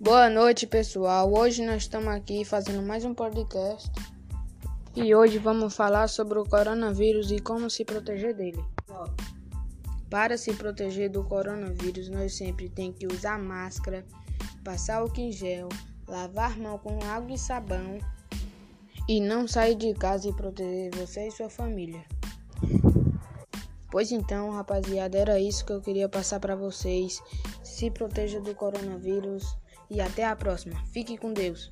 Boa noite, pessoal. Hoje nós estamos aqui fazendo mais um podcast e hoje vamos falar sobre o coronavírus e como se proteger dele. Para se proteger do coronavírus, nós sempre tem que usar máscara, passar álcool em gel, lavar mão com água e sabão e não sair de casa e proteger você e sua família. Pois então, rapaziada, era isso que eu queria passar para vocês. Se proteja do coronavírus e até a próxima. Fique com Deus.